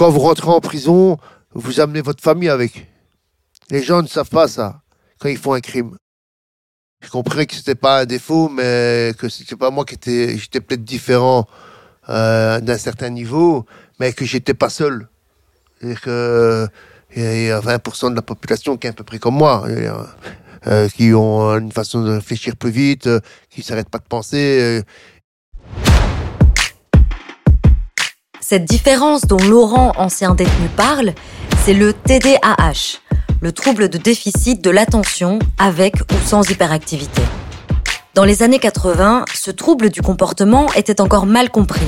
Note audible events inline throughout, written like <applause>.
quand vous rentrez en prison, vous amenez votre famille avec. Les gens ne savent pas ça quand ils font un crime. Je comprenais que c'était pas un défaut, mais que c'était pas moi qui était, j'étais peut-être différent euh, d'un certain niveau, mais que j'étais pas seul. C'est-à-dire que il y a 20% de la population qui est à peu près comme moi, euh, qui ont une façon de réfléchir plus vite, euh, qui s'arrêtent pas de penser. Cette différence dont Laurent, ancien détenu, parle, c'est le TDAH, le trouble de déficit de l'attention avec ou sans hyperactivité. Dans les années 80, ce trouble du comportement était encore mal compris.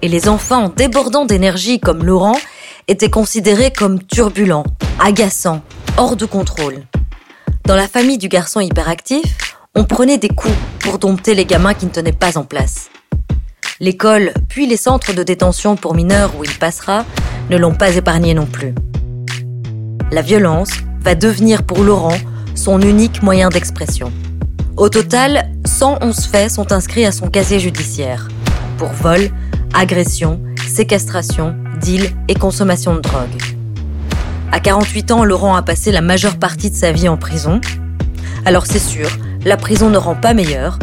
Et les enfants débordant d'énergie comme Laurent étaient considérés comme turbulents, agaçants, hors de contrôle. Dans la famille du garçon hyperactif, on prenait des coups pour dompter les gamins qui ne tenaient pas en place. L'école, puis les centres de détention pour mineurs où il passera, ne l'ont pas épargné non plus. La violence va devenir pour Laurent son unique moyen d'expression. Au total, 111 faits sont inscrits à son casier judiciaire pour vol, agression, séquestration, deal et consommation de drogue. À 48 ans, Laurent a passé la majeure partie de sa vie en prison. Alors c'est sûr, la prison ne rend pas meilleur,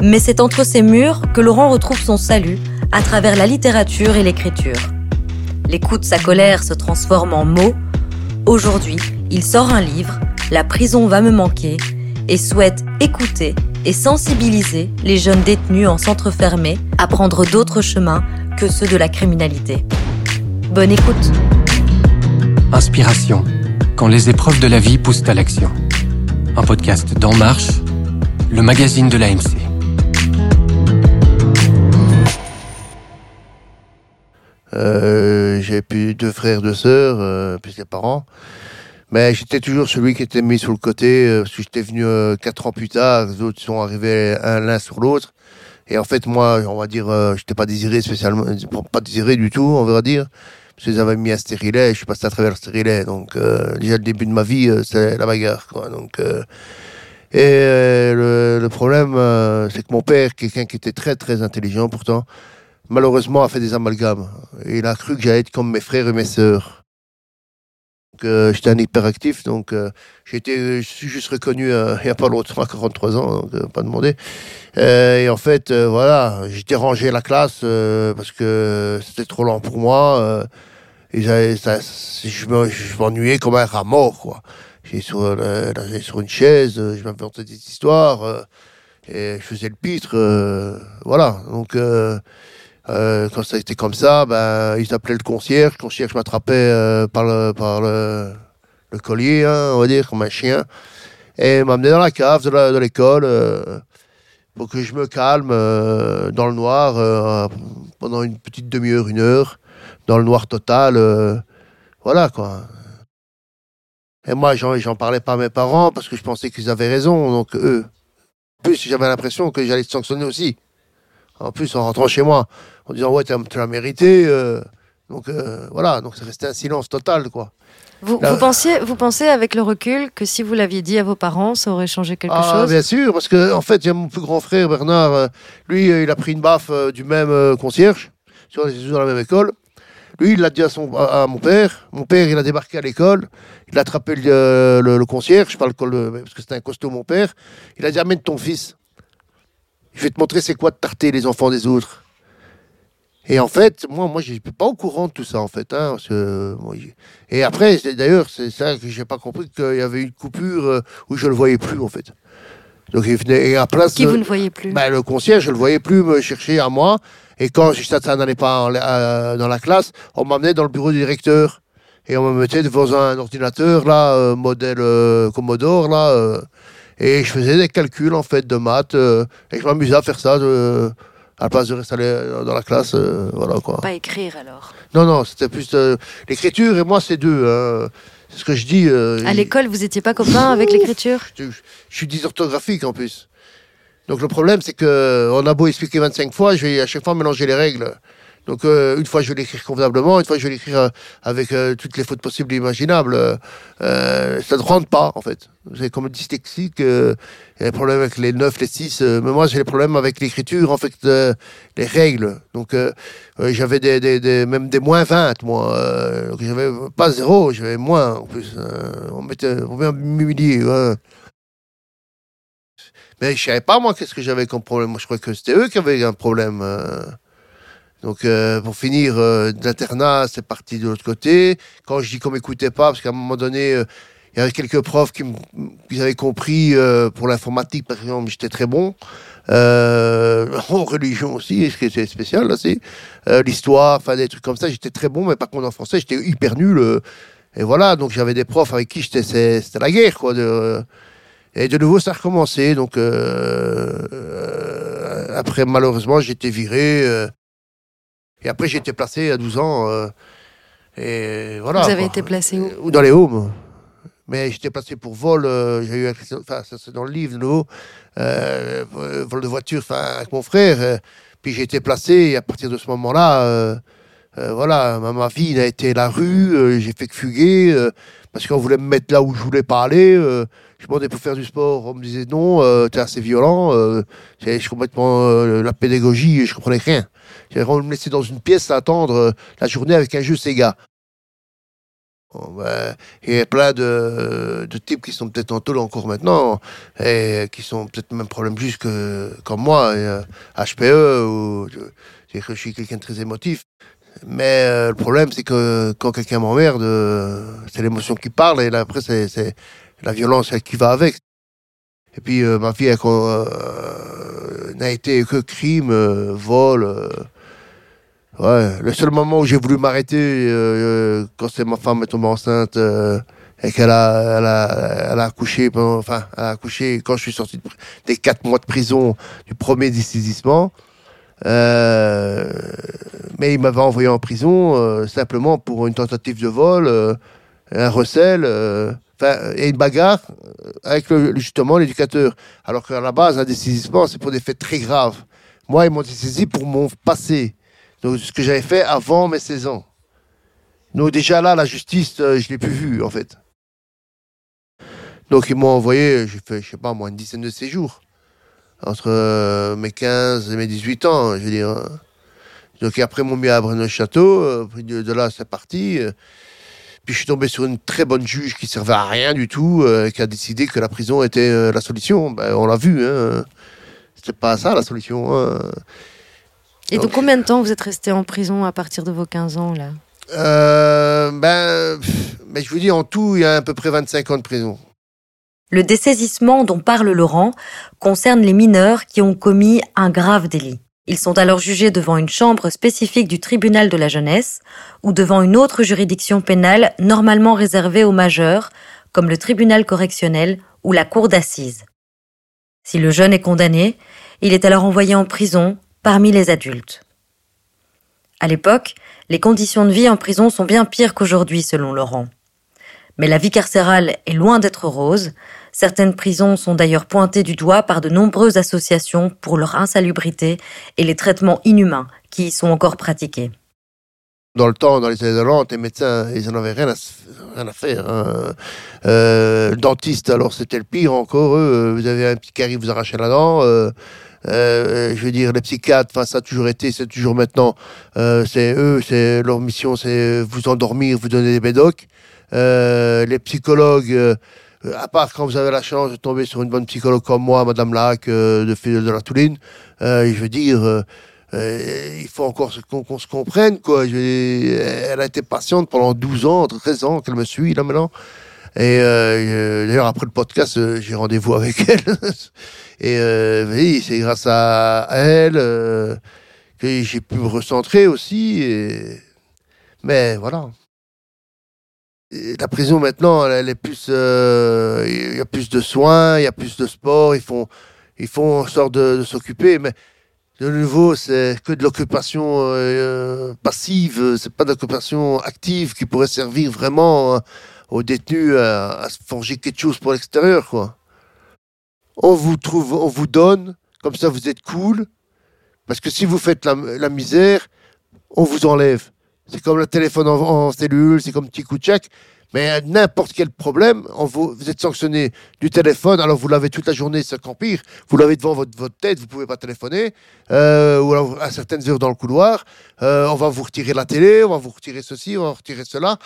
mais c'est entre ces murs que Laurent retrouve son salut à travers la littérature et l'écriture. Les coups de sa colère se transforment en mots. Aujourd'hui, il sort un livre, La prison va me manquer, et souhaite écouter et sensibiliser les jeunes détenus en centre fermé à prendre d'autres chemins que ceux de la criminalité. Bonne écoute. Inspiration, quand les épreuves de la vie poussent à l'action. Un podcast d'En Marche, le magazine de l'AMC. Euh, j'ai plus deux frères, deux sœurs, euh, plus les parents. Mais j'étais toujours celui qui était mis sur le côté, euh, parce que j'étais venu euh, quatre ans plus tard, les autres sont arrivés un l'un sur l'autre. Et en fait, moi, on va dire, euh, j'étais pas désiré spécialement, pas désiré du tout, on va dire. Parce qu'ils avaient mis un stérilet, je suis passé à travers le stérilet. Donc, euh, déjà, le début de ma vie, euh, c'est la bagarre, quoi. Donc, euh, et euh, le, problème, euh, c'est que mon père, quelqu'un qui était très, très intelligent pourtant, malheureusement, a fait des amalgames. Il a cru que j'allais être comme mes frères et mes sœurs. Euh, j'étais un hyperactif, donc euh, je suis juste reconnu euh, il n'y a pas longtemps, à 43 ans, donc pas demandé. Et en fait, voilà, j'ai dérangé la classe parce que c'était trop lent pour moi. et ça, je me- je m'ennuyais comme un rat mort, quoi. J'étais sur, sur une chaise, je m'inventais des histoires, et je faisais le pitre, voilà. Donc, euh, quand ça a comme ça, ben, ils appelaient le concierge. Le concierge m'attrapait euh, par, le, par le, collier, hein, on va dire, comme un chien. Et m'amenait dans la cave de l'école euh, pour que je me calme euh, dans le noir pendant une petite demi-heure, une heure, dans le noir total. voilà, quoi. Et moi, j'en j'en parlais pas à mes parents parce que je pensais qu'ils avaient raison, donc eux. En plus, j'avais l'impression que j'allais être sanctionné aussi. En plus, en rentrant chez moi, en disant ouais, tu l'as mérité. euh, donc euh, voilà, donc ça restait un silence total, quoi. Vous, Là- vous, pensiez, vous pensez avec le recul que si vous l'aviez dit à vos parents, ça aurait changé quelque ah, chose? bien sûr, parce que en fait, il y a mon plus grand frère Bernard. euh, lui, il a pris une baffe du même concierge. Dans la même école. Lui, il l'a dit à, son, à, à mon père. Mon père, il a débarqué à l'école. Il a attrapé le, le, le concierge, je parle parce que c'était un costaud, mon père. Il a dit Amène ton fils. Je vais te montrer c'est quoi de tarter les enfants des autres. Et en fait, moi, moi, je n'étais pas au courant de tout ça, en fait. Hein, que, j'ai- et après, d'ailleurs, c'est ça que j'ai pas compris qu'il y avait une coupure euh, où je le voyais plus, en fait. Donc, il venait et à place Qui de- vous ne voyez plus? Ben, le concierge, je le voyais plus me chercher à moi. Et quand je ça n'allait pas en- euh, dans la classe, on m'amenait dans le bureau du directeur. Et on me mettait devant un ordinateur, là, euh, modèle euh, Commodore, là. euh, et je faisais des calculs, en fait, de maths. euh, et je m'amusais à faire ça euh, à la place de rester dans la classe. euh, voilà, quoi. Pas écrire alors. Non, non, c'était plus euh, l'écriture et moi, c'est deux. hein. C'est ce que je dis. euh, À l'école, vous étiez pas copain <laughs> avec l'écriture? Je, je suis dysorthographique en plus. Donc le problème, c'est que on a beau expliquer 25 fois, je vais à chaque fois mélanger les règles. Donc euh, une fois je vais l'écrire convenablement, une fois je vais l'écrire euh, avec euh, toutes les fautes possibles et imaginables. Ça ne rentre pas en fait. C'est comme dyslexique, il y a des problèmes avec les 9, les 6. mais moi j'ai des problèmes avec l'écriture, en fait, les règles. Donc j'avais des, même des moins 20, moi. donc j'avais pas zéro, j'avais moins en plus. on m'était on m'humilier. Ouais. Mais je savais pas moi qu'est-ce que j'avais comme problème. Moi je croyais que c'était eux qui avaient un problème. Donc euh, pour finir euh, d'internat, c'est parti de l'autre côté. Quand je dis qu'on m'écoutait pas, parce qu'à un moment donné, euh, il y avait quelques profs qui, qui avaient compris euh, pour l'informatique, par exemple, j'étais très bon. <laughs> en religion aussi, ce qui était spécial là, c'est l'histoire, enfin des trucs comme ça, j'étais très bon, mais par contre en français, j'étais hyper nul. et voilà, donc j'avais des profs avec qui j'étais, c'était la guerre, quoi. De, et de nouveau, ça a recommencé. Donc après, malheureusement, j'étais viré. Et après, j'ai été placé à 12 ans. Euh, et voilà. Vous avez été placé où Ou dans les Haumes. Mais j'étais placé pour vol. Euh, j'ai eu, enfin, ça c'est dans le livre, de euh, vol de voiture, enfin, avec mon frère. puis j'ai été placé. Et à partir de ce moment-là, voilà, ma, ma, vie a été la rue. j'ai fait que fuguer parce qu'on voulait me mettre là où je voulais pas aller. je demandais pour faire du sport, on me disait non, t'es assez violent. je complètement la pédagogie, je comprenais rien. On me laissait dans une pièce à attendre euh, la journée avec un jeu Sega. Ben, il y a plein de, de types qui sont peut-être en tôle encore maintenant et qui sont peut-être même problème juste que comme moi, HPE euh, ou je suis quelqu'un de très émotif. Mais euh, le problème, c'est que quand quelqu'un m'emmerde, c'est l'émotion qui parle et après, c'est la violence qui va avec. Et puis, ma vie n'a été que crime, vol. Ouais, le seul moment où j'ai voulu m'arrêter, euh, euh, quand c'est ma femme est tombée enceinte euh, et qu'elle a, elle a, elle a accouché, enfin, elle a accouché quand je suis sorti des quatre mois de prison du premier dessaisissement. Euh, mais il m'avait envoyé en prison simplement pour une tentative de vol, un recel, enfin, et une bagarre avec le, justement l'éducateur. Alors qu'à la base, un dessaisissement, c'est pour des faits très graves. Moi, ils m'ont dessaisi pour mon passé. Donc, ce que j'avais fait avant mes 16 ans. Donc, déjà là, la justice, euh, je l'ai plus vue, en fait. Donc, ils m'ont envoyé, j'ai fait, je sais pas, moi, une dizaine de séjours. Entre euh, mes 15 et mes 18 ans, je veux dire. Hein. Donc, après, ils m'ont mis à Brno-Château. Euh, de, de, là, c'est parti. Puis, je suis tombé sur une très bonne juge qui servait à rien du tout, qui a décidé que la prison était la solution. Ben, on l'a vu, hein. C'était pas ça, la solution. Hein. Et donc, combien de temps vous êtes resté en prison à partir de vos 15 ans là euh, ben, mais je vous dis, en tout, il y a à peu près 25 ans de prison. Le dessaisissement dont parle Laurent concerne les mineurs qui ont commis un grave délit. Ils sont alors jugés devant une chambre spécifique du tribunal de la jeunesse ou devant une autre juridiction pénale normalement réservée aux majeurs, comme le tribunal correctionnel ou la cour d'assises. Si le jeune est condamné, il est alors envoyé en prison parmi les adultes. À l'époque, les conditions de vie en prison sont bien pires qu'aujourd'hui, selon Laurent. Mais la vie carcérale est loin d'être rose. Certaines prisons sont d'ailleurs pointées du doigt par de nombreuses associations pour leur insalubrité et les traitements inhumains qui y sont encore pratiqués. Dans le temps, dans les années 90, les médecins, ils n'en avaient rien à, faire. Hein. Euh, dentiste, alors c'était le pire encore. Eux, vous avez un petit arrive, vous arrachez la dent. Euh, euh, je veux dire, les psychiatres, enfin, ça a toujours été, c'est toujours maintenant, euh, c'est eux, c'est leur mission, c'est vous endormir, vous donner des médocs. Euh, les psychologues, euh, à part quand vous avez la chance de tomber sur une bonne psychologue comme moi, Madame Lac, euh, de Fidel de la Touline, je veux dire, il faut encore qu'on se comprenne, quoi. elle a été patiente pendant 12 ans, 13 ans qu'elle me suit, là, maintenant. Et d'ailleurs, après le podcast, j'ai rendez-vous avec <laughs> elle. Et euh, oui, c'est grâce à, elle euh, que j'ai pu me recentrer aussi. Mais voilà. la prison maintenant, elle, est plus, euh, il y a plus de soins, il y a plus de sport, ils font, ils font en sorte de, s'occuper, mais de nouveau, c'est que de l'occupation euh, passive, c'est pas d'occupation active qui pourrait servir vraiment aux détenus à, à se forger quelque chose pour l'extérieur, quoi on vous trouve, on vous donne, comme ça vous êtes cool. Parce que si vous faites la, misère, on vous enlève. C'est comme le téléphone en, cellule, c'est comme petit coup de chèque. Mais n'importe quel problème, vous, êtes sanctionné du téléphone, alors vous l'avez toute la journée, c'est encore pire. Vous l'avez devant votre, votre, tête, vous ne pouvez pas téléphoner, euh, ou alors à certaines heures dans le couloir. Euh, on va vous retirer la télé, on va vous retirer ceci, on va vous retirer cela,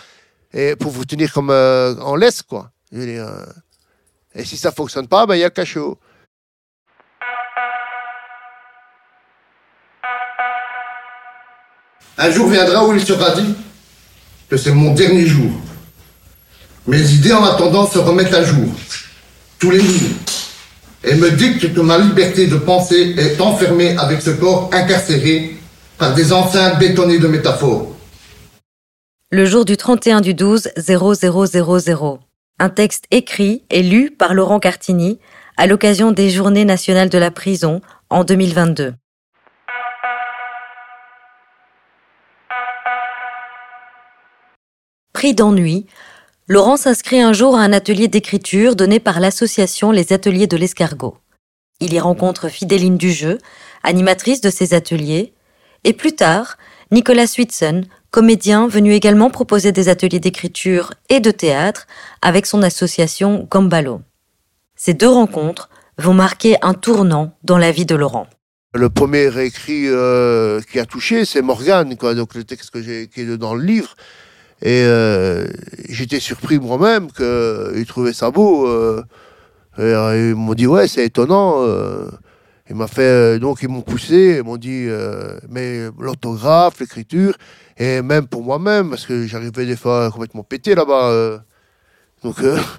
et pour vous tenir comme euh, en laisse, quoi. et si ça ne fonctionne pas, ben, il y a cachot. Un jour viendra où il sera dit que c'est mon dernier jour. Mes idées en attendant se remettent à jour, tous les jours, et me dictent que ma liberté de penser est enfermée avec ce corps incarcéré par des enceintes bétonnées de métaphores. Le jour du 31 du 12 0000. Un texte écrit et lu par Laurent Cartini à l'occasion des Journées nationales de la prison en 2022. Pris d'ennui, Laurent s'inscrit un jour à un atelier d'écriture donné par l'association Les Ateliers de l'Escargot. Il y rencontre Fidéline Dujeu, animatrice de ces ateliers, et plus tard, Nicolas Switson, comédien venu également proposer des ateliers d'écriture et de théâtre avec son association Gambalo. Ces deux rencontres vont marquer un tournant dans la vie de Laurent. Le premier écrit euh, qui a touché, c'est Morgane, quoi. Donc le texte que j'ai qui dans le livre, et euh, j'étais surpris moi-même qu'ils trouvaient ça beau. Euh, et, ils m'ont dit ouais, c'est étonnant. Euh. il m'a fait donc ils m'ont poussé, ils m'ont dit mais l'orthographe, l'écriture et même pour moi-même parce que j'arrivais des fois complètement pété là-bas. donc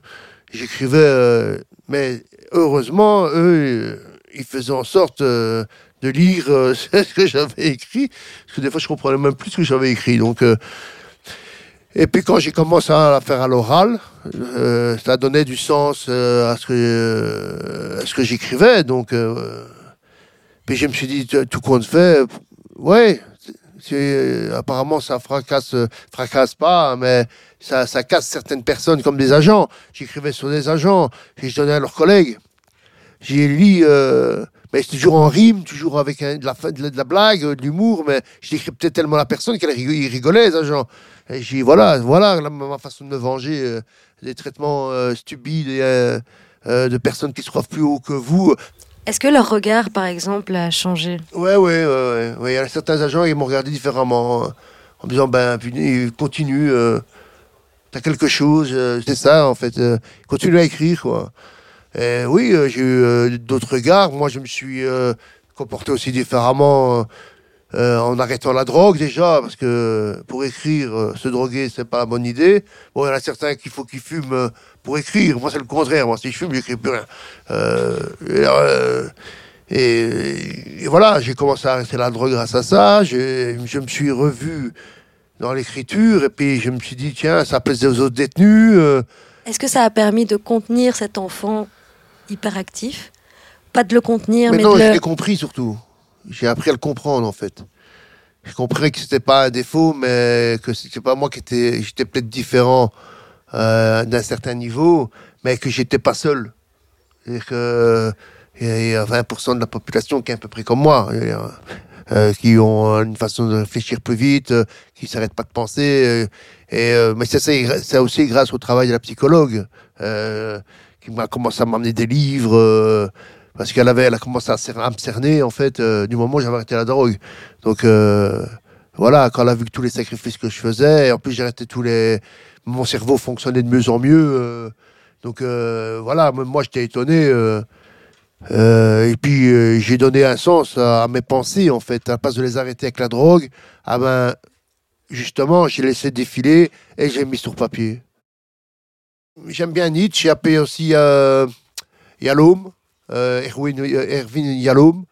<laughs> j'écrivais, mais heureusement eux ils faisaient en sorte de lire <laughs> ce que j'avais écrit parce que des fois je comprenais même plus ce que j'avais écrit. Donc et puis quand j'ai commencé à la faire à l'oral, euh, ça donnait du sens euh, à ce que, euh, à ce que j'écrivais. Donc, puis je me suis dit, tout compte fait, ouais, apparemment ça fracasse, fracasse pas, mais ça, casse certaines personnes comme des agents. J'écrivais sur des agents, je donnais à leurs collègues. J'ai lu mais c'est toujours en rime, toujours avec de, la, de, la, blague, de l'humour, mais je décryptais tellement la personne qu'elle rigolait, les agents. Et j'ai voilà, voilà ma façon de me venger euh, des traitements euh, stupides et, euh, de personnes qui se croient plus haut que vous. Est-ce que leur regard, par exemple, a changé? Ouais, ouais, ouais, y a certains agents qui m'ont regardé différemment, en me disant, ben, continue, t'as quelque chose, c'est ça, en fait, continue à écrire, quoi. Et oui, j'ai eu d'autres regards. Moi, je me suis comporté aussi différemment euh, en arrêtant la drogue déjà, parce que pour écrire, euh, se droguer, c'est pas la bonne idée. Bon, il y en a certains qu'il faut qu'ils fument euh, pour écrire. Moi, c'est le contraire. Moi, si je fume, j'écris plus rien. Et, voilà, j'ai commencé à arrêter la drogue grâce à ça. Je me suis revu dans l'écriture, et puis je me suis dit, tiens, ça plaisait aux autres détenus. Est-ce que ça a permis de contenir cet enfant hyperactif? Pas de le contenir, mais, mais non, je l'ai compris surtout j'ai appris à le comprendre en fait. Je compris que c'était pas un défaut, mais que c'était pas moi qui était, j'étais peut-être différent euh, d'un certain niveau, mais que j'étais pas seul. C'est-à-dire que il y a 20% de la population qui est à peu près comme moi, euh, qui ont une façon de réfléchir plus vite, euh, qui s'arrêtent pas de penser. Euh, et mais c'est aussi grâce au travail de la psychologue qui m'a commencé à m'amener des livres parce qu'elle avait, elle a commencé à, me cerner en fait euh, du moment où j'avais arrêté la drogue. Donc euh, voilà, quand elle a vu que tous les sacrifices que je faisais, et en plus j'ai arrêté tous les, mon cerveau fonctionnait de mieux en mieux. Euh, donc voilà, moi j'étais étonné. et puis j'ai donné un sens à, mes pensées en fait, à la de les arrêter avec la drogue. Ah ben justement, j'ai laissé défiler et j'ai mis sur papier. J'aime bien Nietzsche, j'ai appelé aussi Yalom. Euh, Erwin, euh, Erwin Yalom.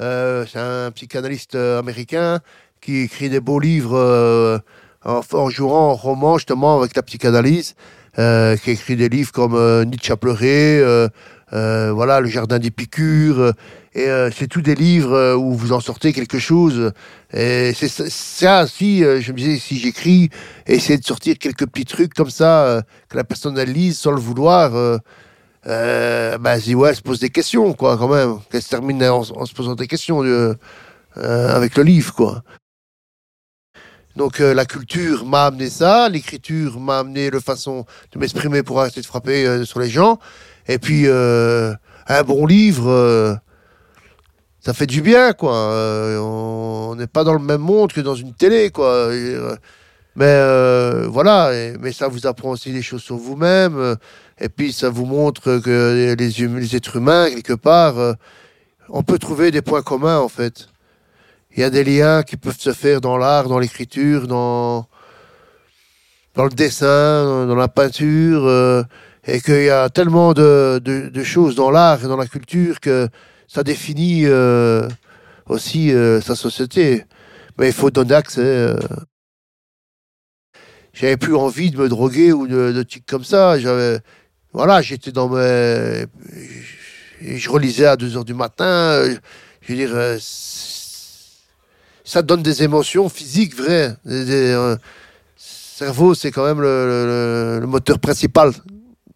Euh, c'est un psychanalyste américain qui écrit des beaux livres en, jouant en roman justement avec la psychanalyse, euh, qui écrit des livres comme Nietzsche a pleuré, voilà, Le Jardin d'Épicure, et c'est tous des livres où vous en sortez quelque chose. Et c'est ça, si je me disais, si j'écris, essayer de sortir quelques petits trucs comme ça, que la personne lise sans le vouloir, euh, bah, ouais, se pose des questions, quoi, quand même. Qu'elle se termine en, se posant des questions euh, avec le livre, quoi. Donc euh, la culture m'a amené ça, l'écriture m'a amené la façon de m'exprimer pour arrêter de frapper euh, sur les gens. Et puis euh, un bon livre, ça fait du bien, quoi. on n'est pas dans le même monde que dans une télé, quoi. Mais voilà, mais ça vous apprend aussi des choses sur vous-même. Et puis ça vous montre que les, hum, êtres humains, quelque part, on peut trouver des points communs, en fait il y a des liens qui peuvent se faire dans l'art, dans l'écriture, dans, dans le dessin, dans la peinture, euh, et qu'il y a tellement de, de, choses dans l'art et dans la culture que ça définit euh, aussi euh, sa société. Mais il faut donner accès. J'avais plus envie de me droguer ou de, de trucs comme ça. Voilà, j'étais dans mes, je relisais à 2 heures du matin. Je veux dire ça donne des émotions physiques vraies. Le euh, cerveau, c'est quand même le, moteur principal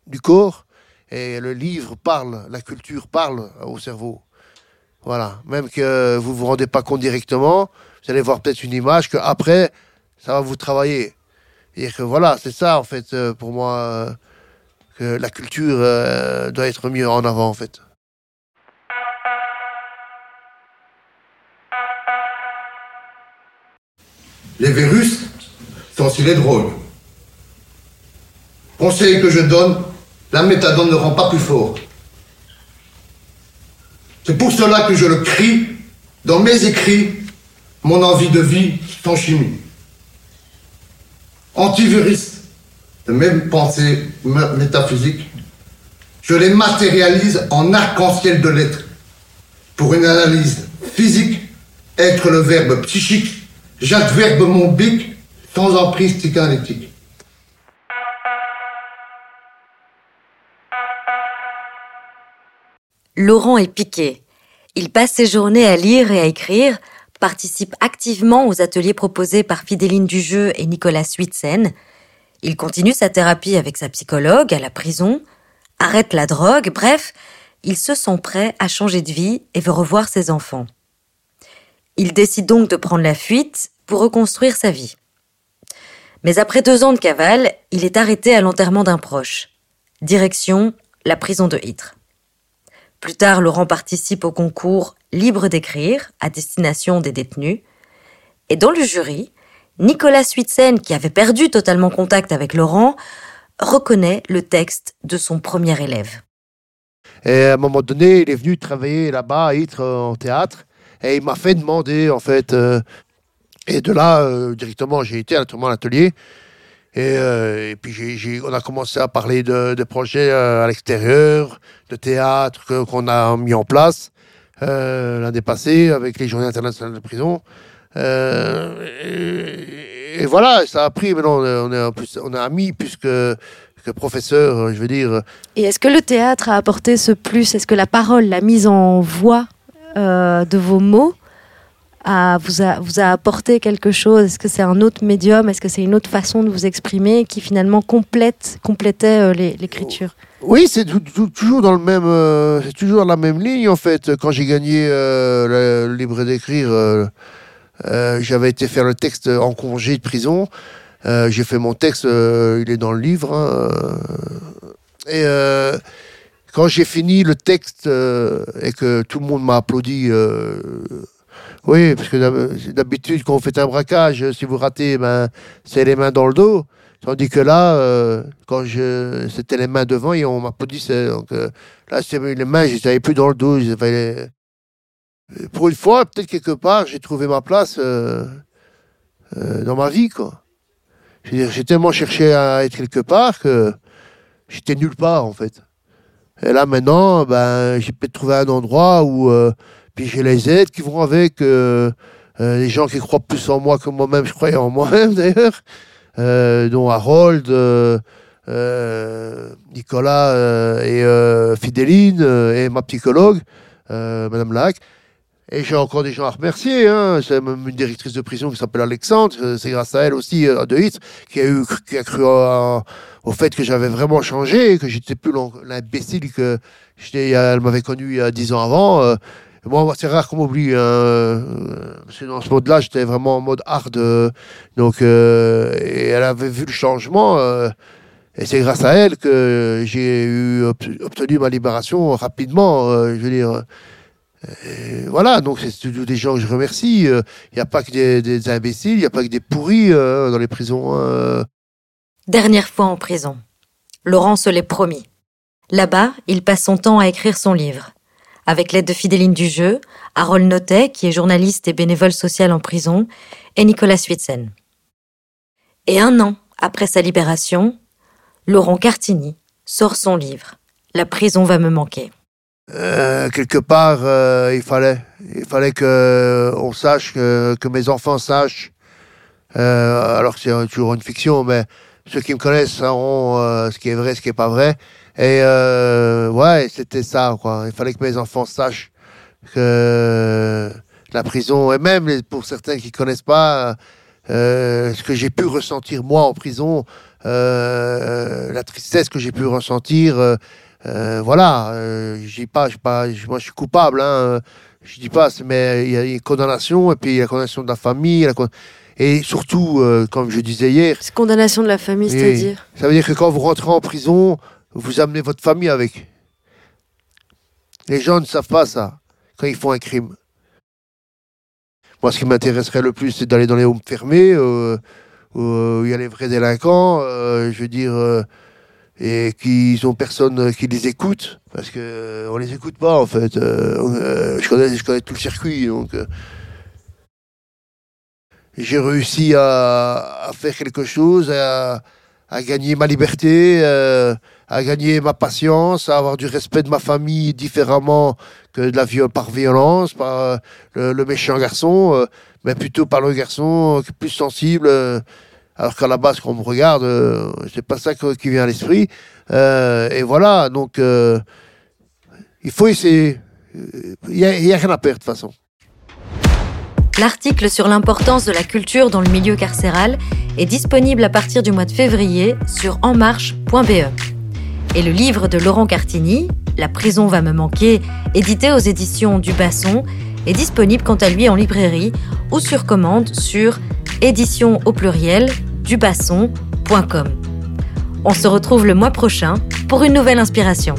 du corps. Et le livre parle, la culture parle au cerveau. Voilà. Même que vous vous rendez pas compte directement, vous allez voir peut-être une image que après, ça va vous travailler. Et que voilà, c'est ça en fait euh, pour moi euh, la culture doit être mieux en avant en fait. Les virus sont aussi les drogues. Conseil que je donne, la méthadone ne rend pas plus fort. C'est pour cela que je le crie dans mes écrits, mon envie de vie sans chimie. Antivirus, de même pensée métaphysique, je les matérialise en arc-en-ciel de lettres. Pour une analyse physique, être le verbe psychique J'adverbe mon bic sans emprise psychanalytique. Laurent est piqué. Il passe ses journées à lire et à écrire, participe activement aux ateliers proposés par Fidéline Dujeu et Nicolas Suitzen. Il continue sa thérapie avec sa psychologue à la prison, arrête la drogue, bref, il se sent prêt à changer de vie et veut revoir ses enfants. Il décide donc de prendre la fuite pour reconstruire sa vie. Mais après deux ans de cavale, il est arrêté à l'enterrement d'un proche. Direction la prison de Ytre. Plus tard, Laurent participe au concours Libre d'écrire à destination des détenus. Et dans le jury, Nicolas Suitzen, qui avait perdu totalement contact avec Laurent, reconnaît le texte de son premier élève. Et à un moment donné, il est venu travailler là-bas à Ytre en théâtre. Et il m'a fait demander, en fait, euh, et de là, euh, directement, j'ai été à l'atelier. Et, euh, et, puis, on a commencé à parler de, de projets à l'extérieur, de théâtre qu'on a mis en place l'année passée avec les Journées internationales de prison. Et, voilà, ça a pris. Maintenant, on est, plus, on est amis puisque que professeur, je veux dire. Et est-ce que le théâtre a apporté ce plus? Est-ce que la parole, la mise en voix de vos mots, vous, a, vous a apporté quelque chose? Est-ce que c'est un autre médium? Est-ce que c'est une autre façon de vous exprimer qui finalement complète, complétait euh, l'écriture? Oui, c'est toujours dans le même, euh, c'est toujours la même ligne en fait. Quand j'ai gagné euh, le libre d'écrire, j'avais été faire le texte en congé de prison. j'ai fait mon texte, il est dans le livre. Hein, et quand j'ai fini le texte et que tout le monde m'a applaudi oui, parce que d'habitude, quand vous faites un braquage, si vous ratez, ben, c'est les mains dans le dos. Tandis que là, euh, quand je, c'était les mains devant et on m'applaudissait. Donc euh, là, c'était les mains, je n'avais plus dans le dos. Pour une fois, peut-être quelque part, j'ai trouvé ma place euh, dans ma vie, quoi. J'ai tellement cherché à être quelque part que j'étais nulle part, en fait. Et là, maintenant, ben, j'ai peut-être trouvé un endroit où puis j'ai les aides qui vont avec, euh, euh, les gens qui croient plus en moi que moi-même, je croyais en moi-même <laughs> d'ailleurs, euh, dont Harold, Nicolas et Fidéline et ma psychologue, Madame Lac. Et j'ai encore des gens à remercier. Hein. C'est même une directrice de prison qui s'appelle Alexandre. C'est grâce à elle aussi, de Hitz, qui a, eu, qui a cru au fait que j'avais vraiment changé, que j'étais plus l'imbécile que j'étais. Elle m'avait connu il y a dix ans avant. Bon, c'est rare qu'on m'oublie. Hein. Dans ce mode-là, j'étais vraiment en mode hard. euh, donc, euh, et elle avait vu le changement. euh, et c'est grâce à elle que j'ai eu ob- obtenu ma libération rapidement. euh, je veux dire. Voilà, donc c'est des gens que je remercie. Il n'y a pas que des, imbéciles, il n'y a pas que des pourris euh, dans les prisons. hein. Dernière fois en prison. Laurent se l'est promis. Là-bas, il passe son temps à écrire son livre. Avec l'aide de Fidéline Dujeu, Harold Notet, qui est journaliste et bénévole social en prison, et Nicolas Switzen. Et un an après sa libération, Laurent Cartini sort son livre. La prison va me manquer. Euh, quelque part, euh, il fallait, il fallait que on sache que, que mes enfants sachent. euh, alors que c'est toujours une fiction, mais ceux qui me connaissent sauront euh, ce qui est vrai, ce qui est pas vrai. Et euh, ouais, c'était ça, quoi. Il fallait que mes enfants sachent que la prison, et même pour certains qui connaissent pas, euh, ce que j'ai pu ressentir moi en prison, euh, la tristesse que j'ai pu ressentir. Euh, voilà, euh, je dis pas, je pas, moi je suis coupable, hein, je dis pas, mais il y a une condamnation et puis il y a la condamnation de la famille, la con- et surtout, euh, comme je disais hier, C'est condamnation de la famille, c'est-à-dire ça veut dire que quand vous rentrez en prison, vous amenez votre famille avec. Les gens ne savent pas ça quand ils font un crime. Moi, ce qui m'intéresserait le plus, c'est d'aller dans les homes fermés, où il y a les vrais délinquants, je veux dire, et qu'ils ont personne qui les écoute, parce que euh, on les écoute pas en fait. Euh, euh, je connais, tout le circuit, donc. j'ai réussi à, faire quelque chose, à, gagner ma liberté, à gagner ma patience, à avoir du respect de ma famille différemment que de la viol par violence, par le, méchant garçon, mais plutôt par le garçon plus sensible. Alors qu'à la base, quand on me regarde, euh, c'est pas ça qui vient à l'esprit. Euh, et voilà, donc euh, il faut essayer. Il n'y a rien à perdre de toute façon. L'article sur l'importance de la culture dans le milieu carcéral est disponible à partir du mois de février sur enmarche.be. Et le livre de Laurent Cartini, La prison va me manquer, édité aux éditions du Basson, est disponible quant à lui en librairie ou sur commande sur édition au pluriel dubasson.com. On se retrouve le mois prochain pour une nouvelle inspiration.